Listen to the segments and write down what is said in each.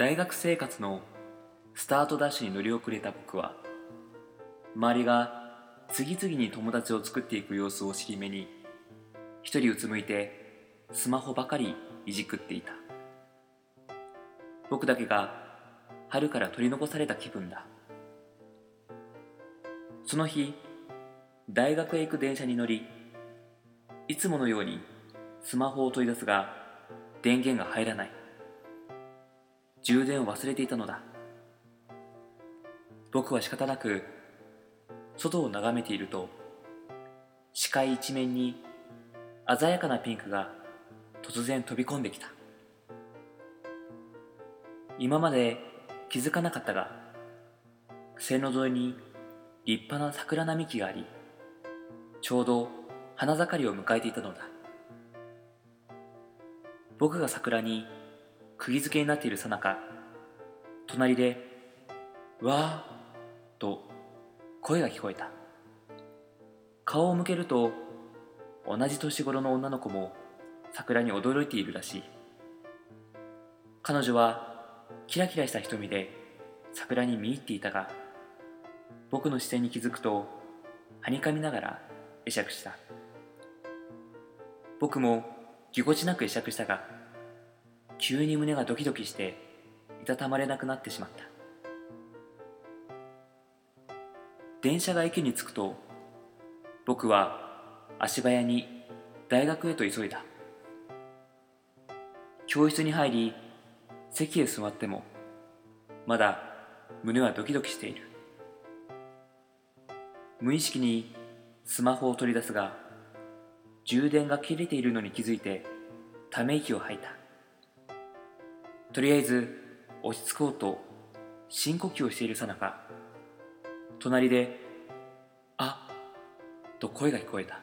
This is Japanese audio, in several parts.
大学生活のスタートダッシュに乗り遅れた僕は周りが次々に友達を作っていく様子を尻目に一人うつむいてスマホばかりいじくっていた。僕だけが春から取り残された気分だ。その日大学へ行く電車に乗りいつものようにスマホを取り出すが電源が入らない。充電を忘れていたのだ。僕は仕方なく外を眺めていると視界一面に鮮やかなピンクが突然飛び込んできた。今まで気づかなかったが線路沿いに立派な桜並木がありちょうど花盛りを迎えていたのだ。僕が桜に釘付けになっているさなか隣で「わー」と声が聞こえた。顔を向けると同じ年頃の女の子も桜に驚いているらしい。彼女はキラキラした瞳で桜に見入っていたが僕の視線に気づくとはにかみながら会釈した。僕もぎこちなく会釈したが急に胸がドキドキしていたたまれなくなってしまった。電車が駅に着くと僕は足早に大学へと急いだ。教室に入り席へ座ってもまだ胸はドキドキしている。無意識にスマホを取り出すが充電が切れているのに気づいてため息を吐いた。とりあえず落ち着こうと深呼吸をしているさなか。隣で「あっと声が聞こえた。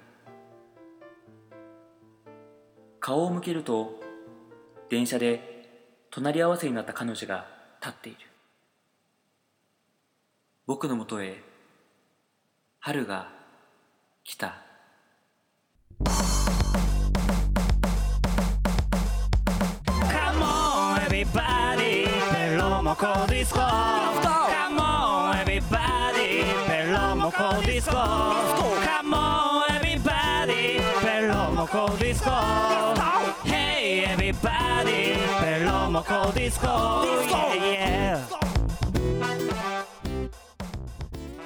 顔を向けると電車で隣り合わせになった彼女が立っている。僕のもとへ春が来た。ペロモコディスコ。Come on everybody ペロモコディスコ。Come on everybody ペロモコディスコ。Hey everybody ペロモコディスコ。Yeah yeah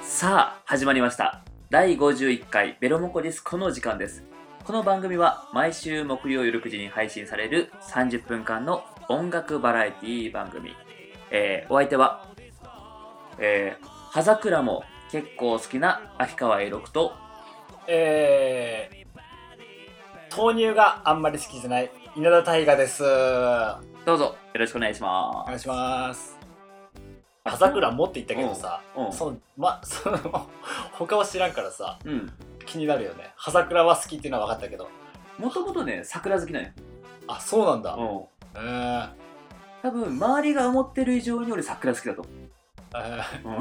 さあ始まりました。第51回ベロモコディスコの時間です。この番組は毎週木曜夜9時に配信される30分間の音楽バラエティ番組、えーお相手は、えー、葉桜も結構好きな秋川栄六とえー、豆乳があんまり好きじゃない稲田大我です。おどうぞよろしくお願いしま願いします。葉桜もって言ったけどさ、うんうんそのま その他は知らんからさすうん気になるよね。葉桜は好きっていうのは分かったけど、もともとね桜好きなんよ、あそうなんだ。うん、えー、多分周りが思ってる以上に俺桜好きだと思う、えー。うん、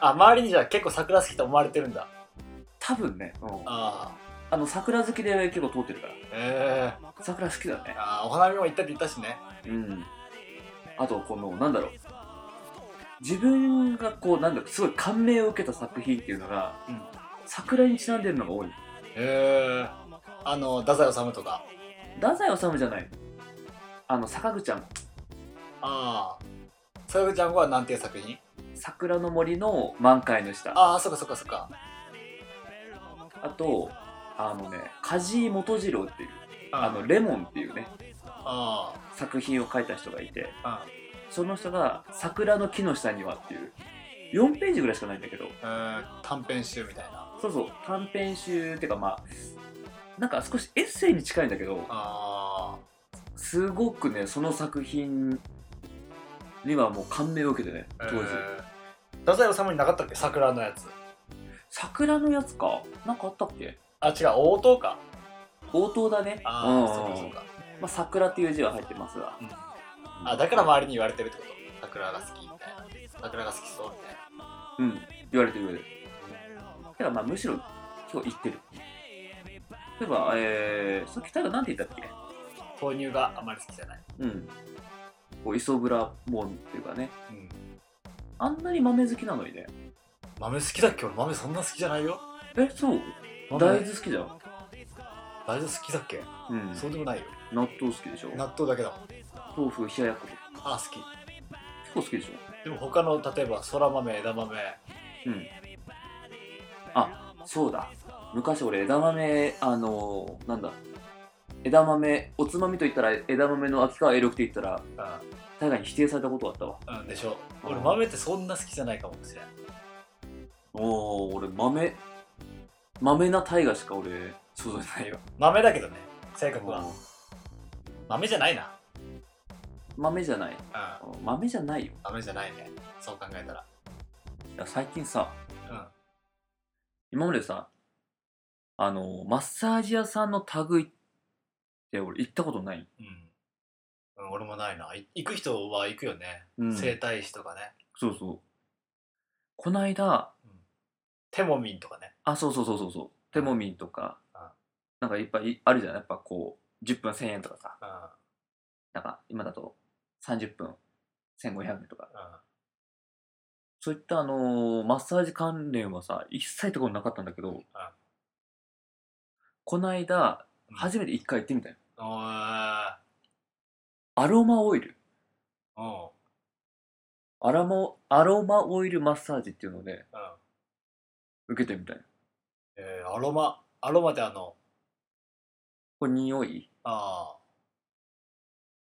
あ周りにじゃあ結構桜好きと思われてるんだ。多分ね、うん、ああの桜好きで結構通ってるから。ーえー、桜好きだね。あーお花見も行ったって言ったしね。うん。あとこのなんだろう。自分がこうなんだろうすごい感銘を受けた作品っていうのが、うん。桜にちなんでるのが多いえー、あの太宰治とか。太宰治じゃないあの坂口ちゃんああ。さよちゃんはなんていう作品？桜の森の満開の下あああそっかそっかそっか。とあのね梶井元次郎っていうああのレモンっていうねあ作品を書いた人がいてあその人が「桜の木の下には」っていう4ページぐらいしかないんだけどえー、短編集みたいな。そうそう短編集っていうかまあなんか少しエッセイに近いんだけどあすごくねその作品にはもう感銘を受けてねあ。当時、えー。太宰治になかったっけ？桜のやつ。桜のやつか？なんかあったっけ？あ、違う、応答か。応答だね。ああ、うん。そうかそうか。まあ、桜っていう字は入ってますが、あ、だから周りに言われてるってこと？桜が好きみたいな。桜が好きそうみたいな。うん。言われてる言われてるだからまあむしろ今日言ってる。例えば、えー、さっきタイガなんて言ったっけ？豆乳があまり好きじゃない。うんこう磯村もんっていうかね。うん。あんなに豆好きなのにね。豆好きだっけ？俺豆そんな好きじゃないよ。えそう？豆。大豆好きじゃん。大豆好きだっけ、うん。そうでもないよ。納豆好きでしょ？納豆だけだもん豆腐冷ややっこあ好き。結構好きでしょ？でも他の例えばそら豆枝豆。うん。あそうだ。昔俺枝豆あのーなんだ？枝豆おつまみと言ったら枝豆の秋川 A6 って言ったら大概に否定されたことあったわ。うん、うん、でしょ。うん。俺豆ってそんな好きじゃないかもしれん。おお俺豆豆な大河しか俺想像ないよ豆だけどね性格は。うん。豆じゃないな。豆じゃない。うん。豆じゃないよ。豆じゃないね。そう考えたら。いや最近さうん。今までさあのマッサージ屋さんの類って俺行ったことない、うん、うん、俺もないな。い行く人は行くよね、うん。整体師とかね。そうそう。こないだテモミンとかね。あそうそうそうそうそう。テモミンとかうん。なんかいっぱいあるじゃん。やっぱこう10分1000円とかさ。うん。なんか今だと30分。1500円とか。うん。そういったあのーマッサージ関連はさ一切ところなかったんだけど、こないだうん。初めて一回行ってみたよアロマオイル？うん。うんアラモアロマオイルマッサージっていうので受けてみたいえー、アロマアロマってあのこれ匂い？あ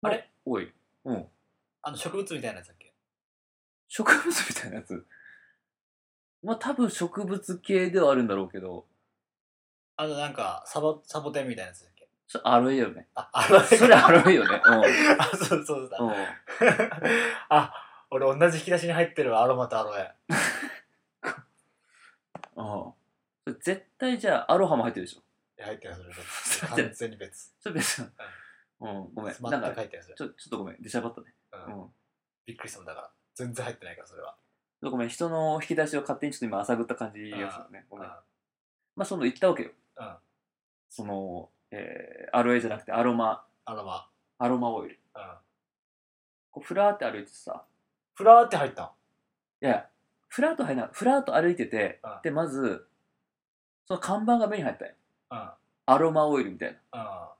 ああれ？オイルうん。あの植物みたいなやつだっけ？植物みたいなやつ？まあ多分植物系ではあるんだろうけど。あのなんかサボサボテンみたいなやつそれアロエよね。あアロエそれアロエよね。あそうそうだ、うん、うん、あ俺同じ引き出しに入ってるわアロマとアロエ。あ あそれ絶対じゃあアロハも入ってるでしょ。いや入ってるそれ。完全に別。それ別に。うん。ごめん。全くなんか入ってるそれ。ちょちょっとごめん。出しゃばったね。うん。うん。びっくりしたもんだから。全然入ってないからそれは。ごめん。人の引き出しを勝手にちょっと今浅ぐった感じがするね。ごめん。うんまあその言ったわけよ。うん。その、えー、アロエじゃなくてアロマ。アロマ。アロマオイル。うん。こうフラーって歩いててさ。フラーって入った。んいやフラーと入らないフラーと歩いてて、うん。でまずその看板が目に入ったよ。うん。アロマオイルみたいうん。な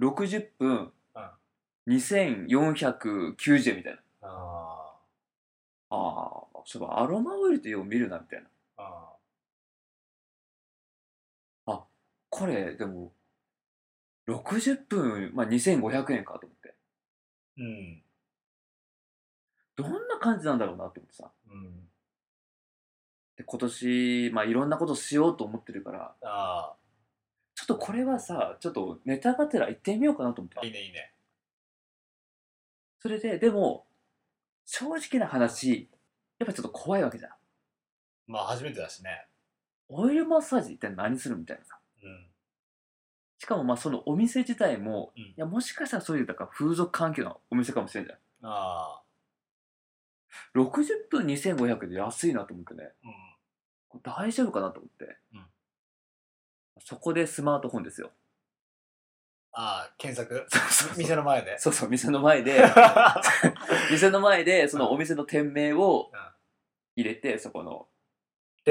60分うん。2490円みたいな。あああそういえばアロマオイルってよう見るなみたいな。あこれでも60分、まあ、2500円かと思って。うん。どんな感じなんだろうなと思ってさ。うん。で今年、まあ、いろんなことしようと思ってるから。あちょっとこれはさちょっとネタがてら行ってみようかなと思ってあいいねいいね。それででも正直な話やっぱちょっと怖いわけじゃん。まあ初めてだしね。オイルマッサージって何するみたいなさかもまあそのお店自体も、うん。いやもしかしたらそういうだから風俗関係のお店かもしれんじゃん。ああ。60分2500円で安いなと思ってね。うん。これ大丈夫かなと思って、うん。そこでスマートフォンですよ。ああ検索。そうそうそう。店の前で。そうそう店の前で。店の前でそのお店の店名をうん。入れてそこの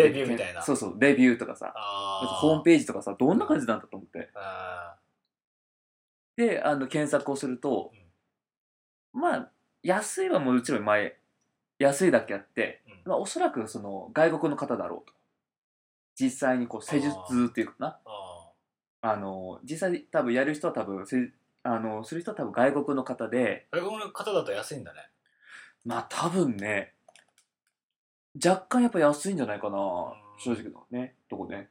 レビューみたいな。そうそうレビューとかさ。ホームページとかさどんな感じなんだと思って。あであの検索をすると、まあ安いはもちろん前安いだけあって、うん。まあ、おそらくその外国の方だろうと。実際にこう施術っていうかな。ああの実際多分やる人は多分せあのする人は多分外国の方で。外国の方だと安いんだね。まあ多分ね若干やっぱ安いんじゃないかな。うん正直のね。とこね。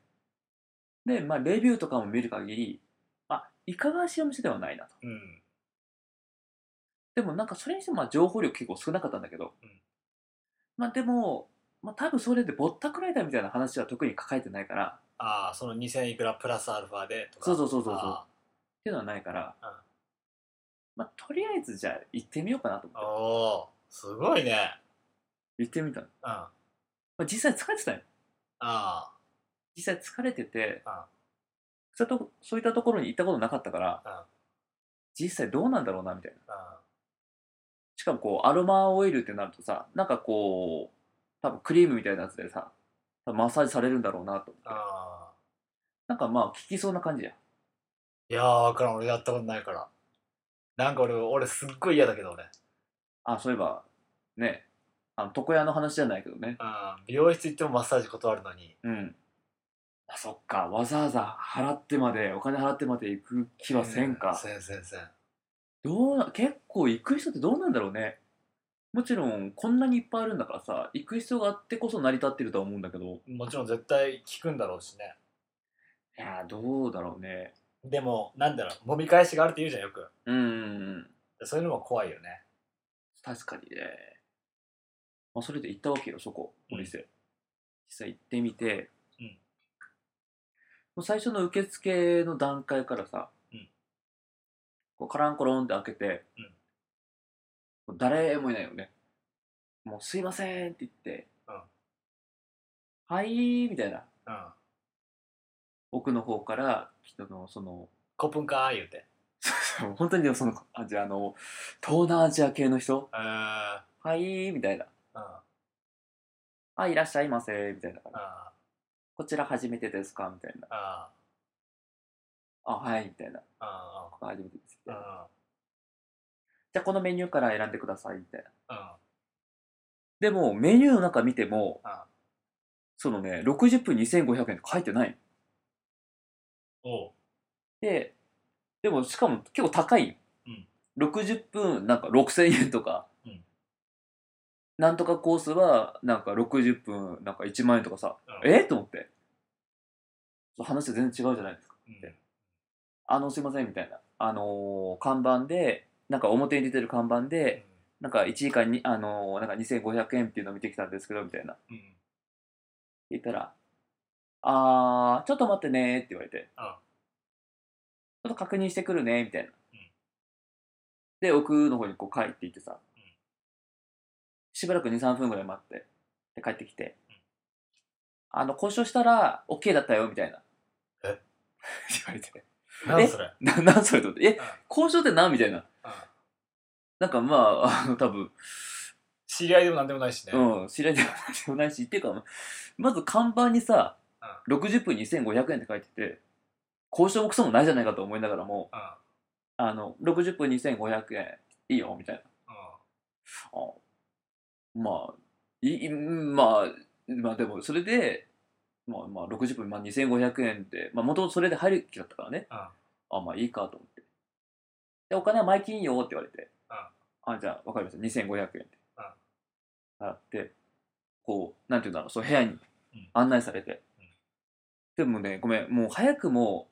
でまあレビューとかも見る限りまあいかがわしいお店ではないなと。うん。でもなんかそれにしてもまあ情報量結構少なかったんだけど、うん。まあでもまあ多分それでぼったくられたみたいな話は特に書かれてないから。ああその2000いくらプラスアルファでとか。そうそうそうそうそう。あっていうのはないから、うん。まあとりあえずじゃあ行ってみようかなと思って。あおおすごいね。行ってみたの、うん。あまあ、実際疲れてたよ。あ実際疲れててうんそういったとそういったところに行ったことなかったからうん実際どうなんだろうなみたいな。あしかもこうアロマオイルってなるとさなんかこう多分クリームみたいなやつでさ多分マッサージされるんだろうなと思って。あなんかまあ効きそうな感じや。ーいやー分からん俺やったことないから。なんか俺俺すっごい嫌だけど俺。あそういえばねあの床屋の話じゃないけどね。うん。美容室行ってもマッサージ断るのに。うん。あそっか。わざわざ払ってまでお金払ってまで行く気はせんか、せんせんせん。どうな結構行く人ってどうなんだろうね。もちろんこんなにいっぱいあるんだからさ行く必要があってこそ成り立ってるとは思うんだけど。もちろん絶対効くんだろうしね。いやーどうだろうね。でもなんだろう。揉み返しがあるって言うじゃんよく。うんうんうん。そういうのも怖いよね。確かにね、まあ、それで行ったわけよそこお店、実際行ってみて、うん。もう最初の受付の段階からさ、うん。こうカランコロンって開けて、もう誰もいないよね。もうすいませんって言って、うん。はいみたいな。うん。奥の方から人のそのコップンかー言うて。本当にでもそのあじゃああの東南アジア系の人？うんうんはいみたいなあいらっしゃいませみたいな感じ。あこちら初めてですかみたいな。ああはいみたいな。あここ初めてですみたいなあじゃあこのメニューから選んでくださいみたいな。あでもメニューの中見てもあそのね60分2500円って書いてない。おう。ででもしかも結構高い。よ、うん。60分なんか6000円とか、うんなんとかコースはなんか60分なんか1万円とかさ、うん。えと思って。そう話全然違うじゃないですか。うん。あのすいませんみたいな。あのー看板でなんか表に出てる看板で、なんか1時間に、あのーなんか2500円っていうのを見てきたんですけどみたいな。うん。言ったら「あーちょっと待ってね」って言われて。あちょっと確認してくるねみたいな、うん。で奥の方にこう帰っていってさ、んしばらく23分ぐらい待ってで帰ってきて、うん。あの交渉したら OK だったよみたいな。え？言われて。なんそれ？ななんそれと思ってえ？うん。交渉って何？みたいな。うん。なんかまああの多分知り合いでもなんでもないしね。うん、知らないでもないし、っていうか、まず看板にさ、60分2500円って書いてて、交渉もクソもないじゃないかと思いながらも、うん。あの、60分2500円いいよ、みたいな。うん。あまあ、いまあ、まあでも、それで、まあまあ、60分、まあ2500円で、まあ元々それで入る気だったからね。うん。あ、まあいいかと思って。で、お金は前金よって言われて、あ、じゃあ分かりました、2500円って。払って、こう、なんていうんだろう、そう部屋にうん。案内されて。うん。でもね、ごめん、もう早くも、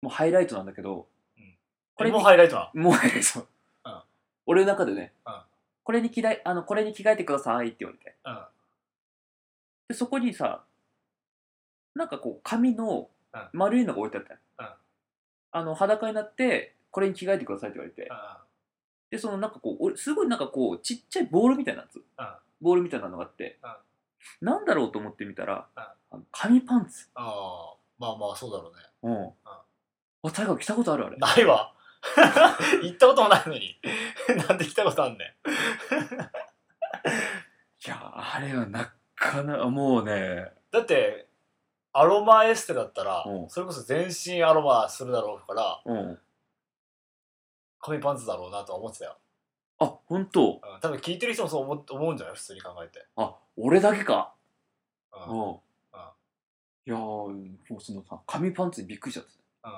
もうハイライトなんだけど、これもにハイライトなもうハイライト。うん。俺の中でね、うんこれに着替え、あの、これに着替えてくださいって言われて。うん。で、そこにさ、なんかこう、紙のうん。丸いのが置いてあったようん。あの、裸になって、これに着替えてくださいって言われて。で、そのなんかこう、俺すごいなんかこう、ちっちゃいボールみたいなやつ。ボールみたいなのがあって、なんだろうと思ってみたら、うん。あの紙パンツ。ああまあまあそうだろうね。うん。あ、タイガー着たことあるあれ。ないわ 行ったこともないのに。なんで来たことあんねん。いや、あれはなかなか、もうね、だってアロマエステだったらうん。それこそ全身アロマするだろうからうん。紙パンツだろうなとは思ってたよ、あ、本当？うん、多分聞いてる人もそう思思うんじゃない？普通に考えて、あ、俺だけか？ううん。ん。いやー、もうそのさ、紙パンツにびっくりしちゃって。うん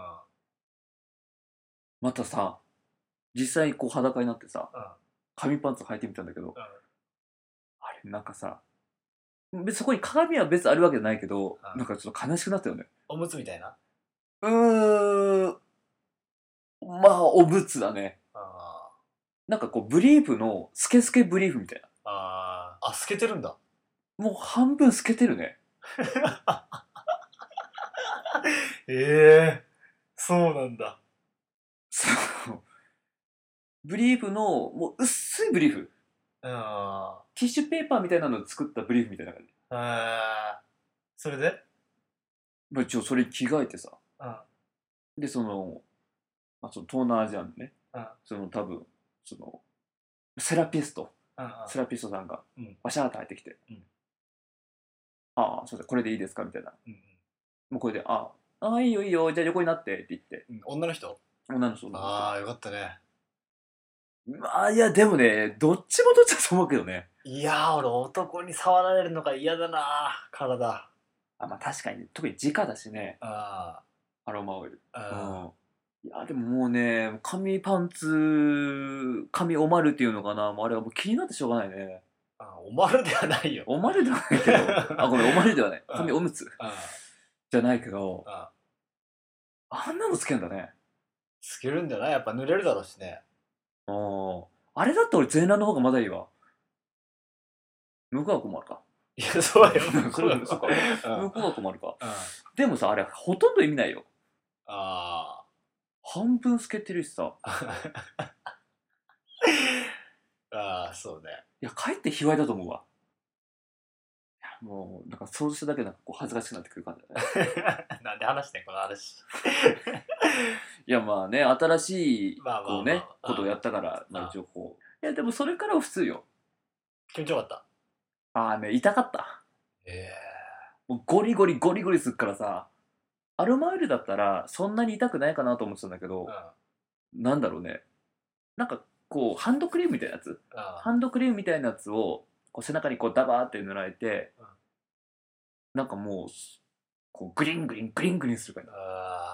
またさ、実際にこう裸になってさ、うん紙パンツ履いてみたんだけど、うんあれ、なんかさ、そこに鏡は別にあるわけじゃないけど、うんなんかちょっと悲しくなったよね。おむつみたいな？うーん。まあ、おむつだね。あなんかこう、ブリーフの、スケスケブリーフみたいな。ああ透けてるんだもう半分透けてるね。ええそうなんだそう。ブリーフの、もう薄いブリーフ。うんティッシュペーパーみたいなのを作ったブリーフみたいな感じ。えー、それで？まあ、一応それに着替えてさ。うん。で、その、まあ、その東南アジアのね、うん。その多分、その、セラピスト。セラピストさんがうん。バシャーって入ってきてうん「ああそうだこれでいいですか?」みたいな。うん。もうこれで「あああいいよいいよじゃあ横になって」って言って。うん。女の人？女の人ああよかったね。まあいやでもねどっちもどっちだと思うけどね。いやー俺男に触られるのが嫌だな体。あまあ確かに特に直だしね。あアロマオイル。あうん。いやでももうね紙パンツ紙おまるっていうのかな。もうあれはもう気になってしょうがないね。あおまるではないよ。おまるではないけど。あごめんおまるではない。うん。紙おむつあじゃないけど。ああんなのつけんだねつけるんじゃない？やっぱ濡れるだろうしね。うんあれだって俺全裸の方がまだいいわ。向こうは困るか。いやそうよ。それそうか。うん。向こうは困るか。うん。でもさあれほとんど意味ないよ。あ半分透けてるしさ。あああそうね。いやかえって卑猥だと思うわ。もうなんか想像しただけでなんかこう恥ずかしくなってくる感じだね。なんで話してんこの話いやまあね新しいまあまあまあこうねうんことをやったから一応こういやでもそれからは普通よ。気持ちよかった。ああね痛かった。ええ。もうゴリゴリゴリゴリすっからさアロマオイルだったらそんなに痛くないかなと思ってたんだけど、なんだろうね。なんかこうハンドクリームみたいなやつ？あハンドクリームみたいなやつをこう背中にこうダバーって塗られて、うん。なんかもうこうグリングリングリングリンするかあ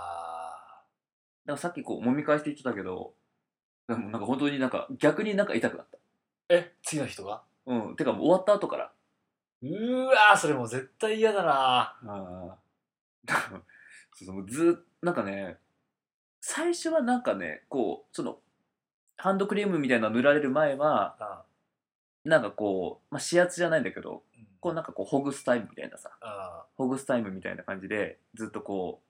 らさっきこう揉み返して言ってたけどでもなんか本当になんか逆になんか痛くなった。え次の人がうん。てかもう終わった後から。うーわーそれもう絶対嫌だなあー。そうそうもうずーっとなんかね最初はなんかねこうそのハンドクリームみたいなの塗られる前はあなんかこう、まあ、指圧じゃないんだけどうん。こうなんかこうほぐすタイムみたいなさ。あほぐすタイムみたいな感じでずっとこ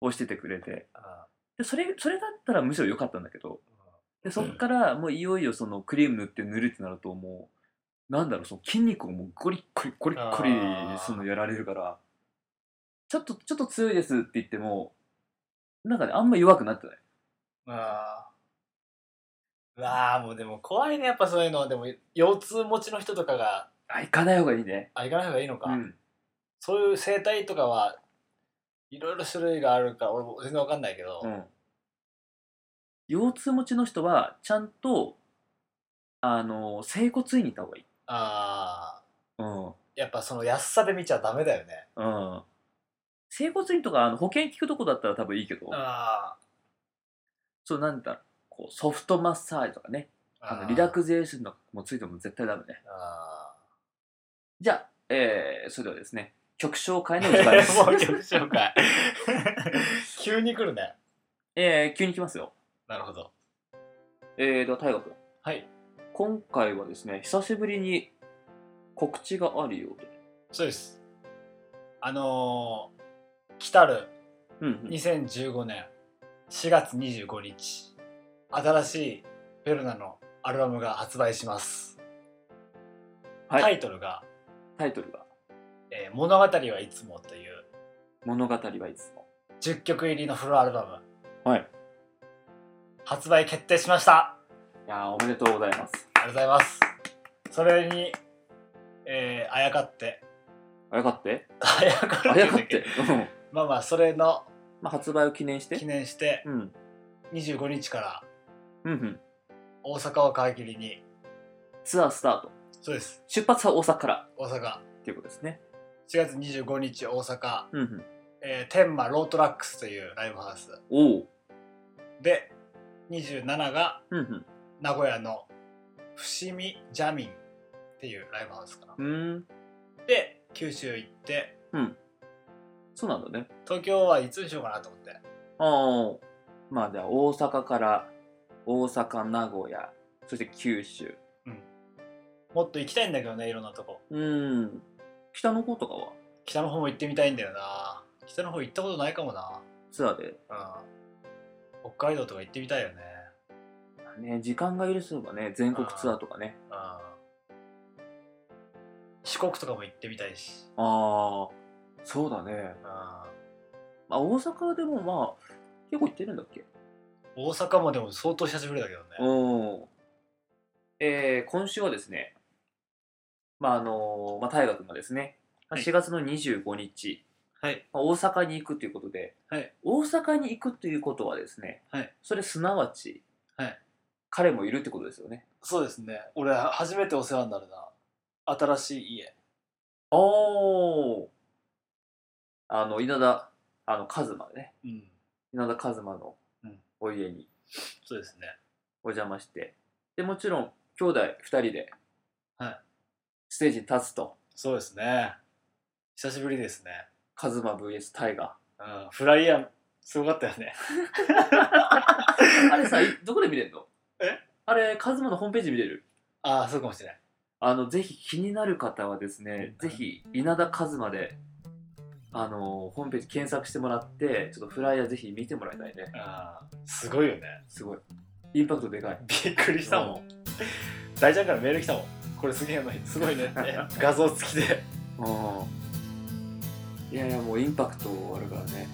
う押しててくれて。あでそれそれだったらむしろ良かったんだけどでそっからもういよいよそのクリーム塗って塗るってなるともうなんだろうその筋肉をもうゴリッゴリゴリッゴリそのやられるからちょっとちょっと強いですって言ってもなんかねあんま弱くなってない。あー。うわーもうでも怖いねやっぱそういうの。でも腰痛持ちの人とかがあ行かない方がいいね。あ行かない方がいいのか、うん。そういう生態とかはいろいろ種類があるから俺も全然わかんないけど、うん。腰痛持ちの人はちゃんとあの整骨院に行った方がいい。ああうん。やっぱその安さで見ちゃダメだよね。うん。整骨院とかあの保険聞くとこだったら多分いいけど。あそうなんだ。こうソフトマッサージとかね。あのリラクゼーションのもついても絶対ダメね。あじゃあ、えー、それではですね曲紹介の時間です。ー もう曲紹介。急に来るね。えー、急に来ますよ。なるほど。えーと大河君。はい。今回はですね久しぶりに告知があるようで。そうです。あのー、来たるうんうん。2015年4月25日新しいフェルナのアルバムが発売します、はい。タイトルがタイトルがえー物語はいつも」という「物語はいつも。10曲入りのフルアルバム」はい。発売決定しました。いやーおめでとうございます。ありがとうございます。それに、えーあやかって。あやかって？あやかるあやかって？どうん。まあまあそれのまあ発売を記念して？記念してうん。25日からうんうん。大阪を皮切りに。ツアースタート。そうです。出発は大阪から。大阪。っていうことですね。4月25日大阪、うんうん。えー天満ロートラックスというライブハウス。おおで27がうんうん。名古屋の伏見ジャミンっていうライブハウスかな、うーん。で九州行ってそうなんだね。東京はいつにしようかなと思って。ああまあじゃあ大阪から大阪名古屋そして九州。もっと行きたいんだけどねいろんなとこ。うーん北の方とかは？北の方も行ってみたいんだよな。北の方行ったことないかもな。ツアーで？うん。北海道とか行ってみたいよね。ね時間が許せばね全国ツアーとかね。うん。四国とかも行ってみたいし。ああそうだね、うん。まあ、大阪でもまあ結構行ってるんだっけ？大阪もでも相当久しぶりだけどね。うん。えー今週はですね、まああのまあ、大河君がですね、まあはい。4月の25日、はい。まあ、大阪に行くということで、はい。大阪に行くということはですね、はい。それすなわち、はい。彼もいるってことですよね。そうですね。俺初めてお世話になるな。新しい家。おー。あの稲田あのカズマね。うん。稲田カズマのうん。お家に。そうですね。お邪魔して。でもちろん兄弟2人ではいステージに立つと。そうですね。久しぶりですね。カズマ VS タイガうん。フライヤーすごかったよね。ー あれさいどこで見れるの？え？あれカズマのホームページ見れる？ああそうかもしれないあのぜひ気になる方はですね、うん。ぜひ稲田カズマであのホームページ検索してもらってちょっとフライヤーぜひ見てもらいたいね。ああすごいよね。すごい。インパクトでかい。びっくりしたもん。大ちゃんからメール来たもんこれすげえのすごいね。っ て画像付きで。うんいやいやもうインパクトあるからね。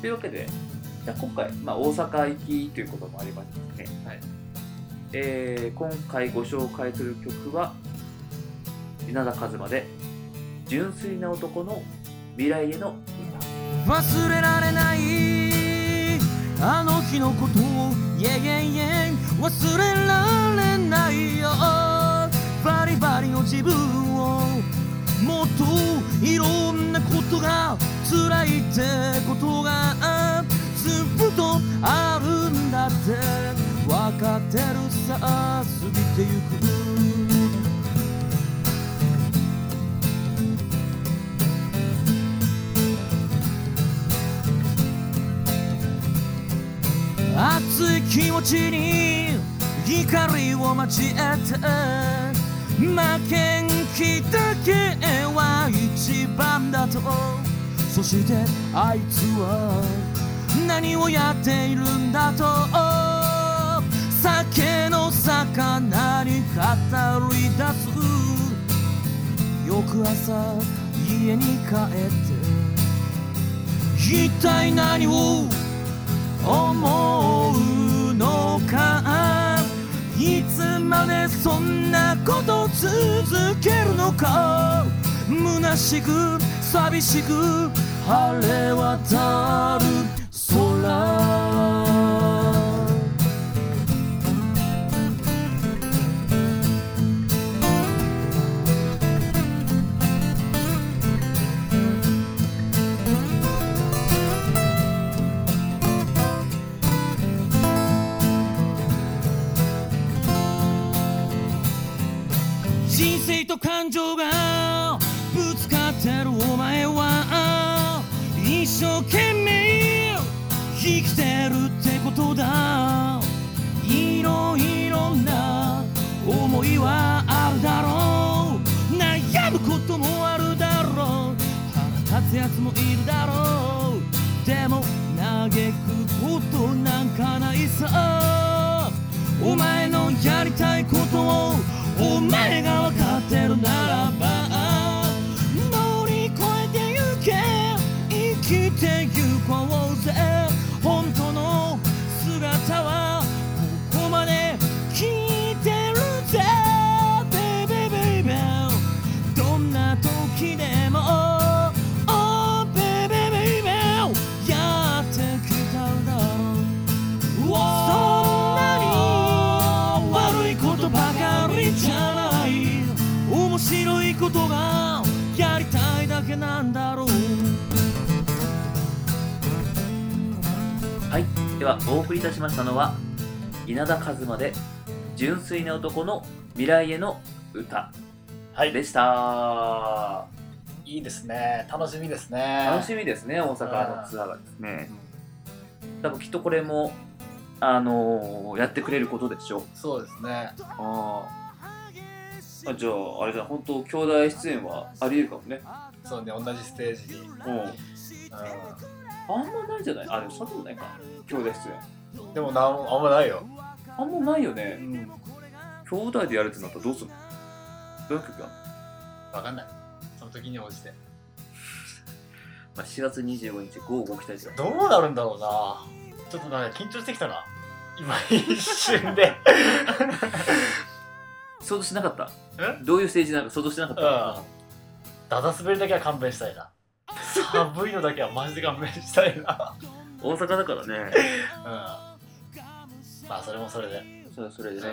というわけでじゃあ今回、まあ、大阪行きということもありまして。ね、はい。えー今回ご紹介する曲は稲田和馬で「純粋な男の未来への歌」忘れられないあの日のことをイェイイェイイェイ忘れられないよバリバリの自分をもっといろんなことが辛いってことがずっとあるんだって分かってるさ過ぎてゆく。熱い気持ちに怒りを交えて。負けん気だけは一番だとそしてあいつは何をやっているんだと。酒の魚に語り出す。翌朝家に帰って一体何を思うのか。いつまでそんなこと続けるのか？虚しく寂しく晴れ渡る空。と感情がぶつかってるお前は。一生懸命生きてるってことだ。いろいろな思いはあるだろう。悩むこともあるだろう腹立つやつもいるだろう。でも嘆くことなんかないさ。お前ではお送りいたしましたのは稲田和馬で「純粋な男の未来への歌はい。でした。いいですね。楽しみですね。楽しみですね大阪のツアーがですね。多分きっとこれもあのーやってくれることでしょう。そうですね。あー。あじゃああれじゃん本当兄弟出演はありえるかもね。そうね同じステージに、うん。うあんまないんじゃない？あでもそんなことないか。兄弟出演ん、でもなんあんまないよ、あんまないようねん、兄弟でやるってなったらどうするの？どういう曲やんの分かんない。その時に応じて。まあ、4月25日、午後ご期待ください。どうなるんだろうな。ちょっとなんか緊張してきたな。今一瞬で。想像しなかった？え？どういうステージなのか想像してなかった、うん。ダダ滑りだけは勘弁したいな寒いのだけはマジで勘弁したいな。大阪だからね。うん。まあそれもそれで、ねそれはそれでね。い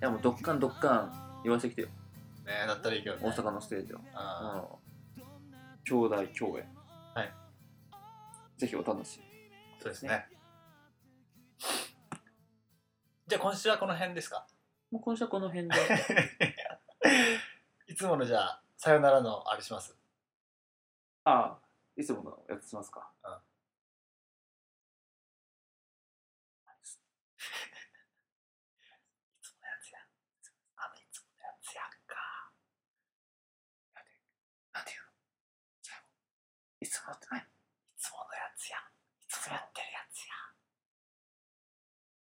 やもうどっかんどっかん言わせてきてよ。ねだったらいいけどね。大阪のステージを、うん。うん、兄弟共演。はい。ぜひお楽しみそうですね。じゃあ今週はこの辺ですか？もう今週はこの辺で。いつものじゃあさよならのあれします。ああいつものやつしますかうんいつものやつやあのいつものやつやんかなんていうのいつもってないいつものやつやんいつもやってるやつや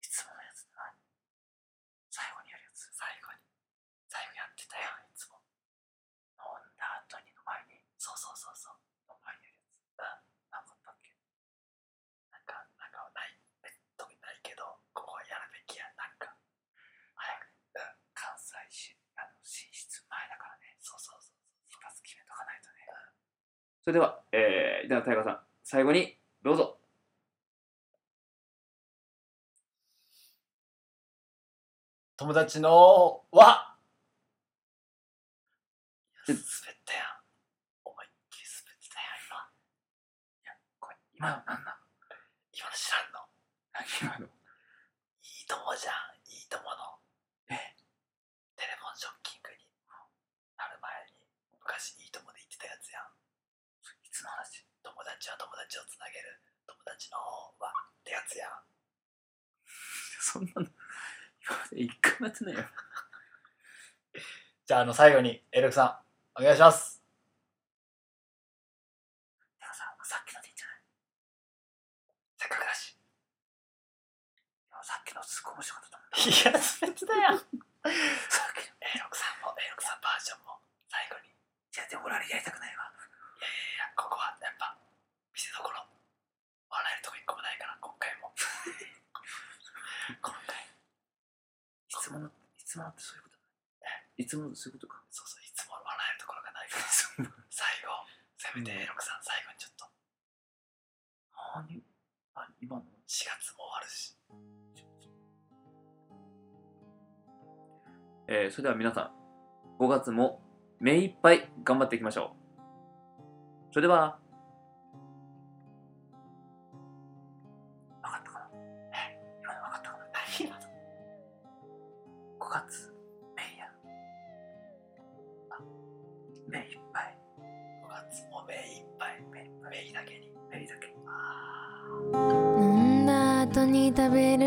いつものやつってない最後にやるやつ最後に最後やってたやんいつも飲んだ後にの前にそうそうそうそうの前にやるやつうんなんかあったっけなんかなんかないえ特にないけどここはやるべきやなんか早くうん関西市あの進出前だからねそうそうそう一発決めとかないとね、それでは、えー、ではタイガーさん最後にどうぞ。友達のは滑ったやん。思いっきり滑ってたやん今。これ今の何なの？今の知らんの？何 今の。いいともじゃんいいとものえテレフォンショッキングになる前に昔いいともで言ってたやつやんいつの話友達は友達をつなげる。友達のはってやつや。んそんなの今まで一回もやってないよ。じゃああの最後にエルクさんお願いします。さんさっきのでいいんじゃない？せっかくだし。いやさっきのすごい面白かったいや滑ってたやんさっきの。エルクさんもエルクさんバージョンも最後に。いいやでも俺あれやりたくないわ。やいやいやここはやっぱ見せどころ笑えるとこ一個もないから今回も。今回。いつものいつものってそういうこといつものそういうことか。そうそういつも笑えるところがないから。最後。せめてエロクさん最後にちょっと。何？何？今の？4月も終わるし。えー、それでは皆さん5月も目いっぱい頑張っていきましょう。それでは5月。メイヤあ目いっぱい。5月も目いっぱい。目目だけに。目だけ。飲んだ後に食べる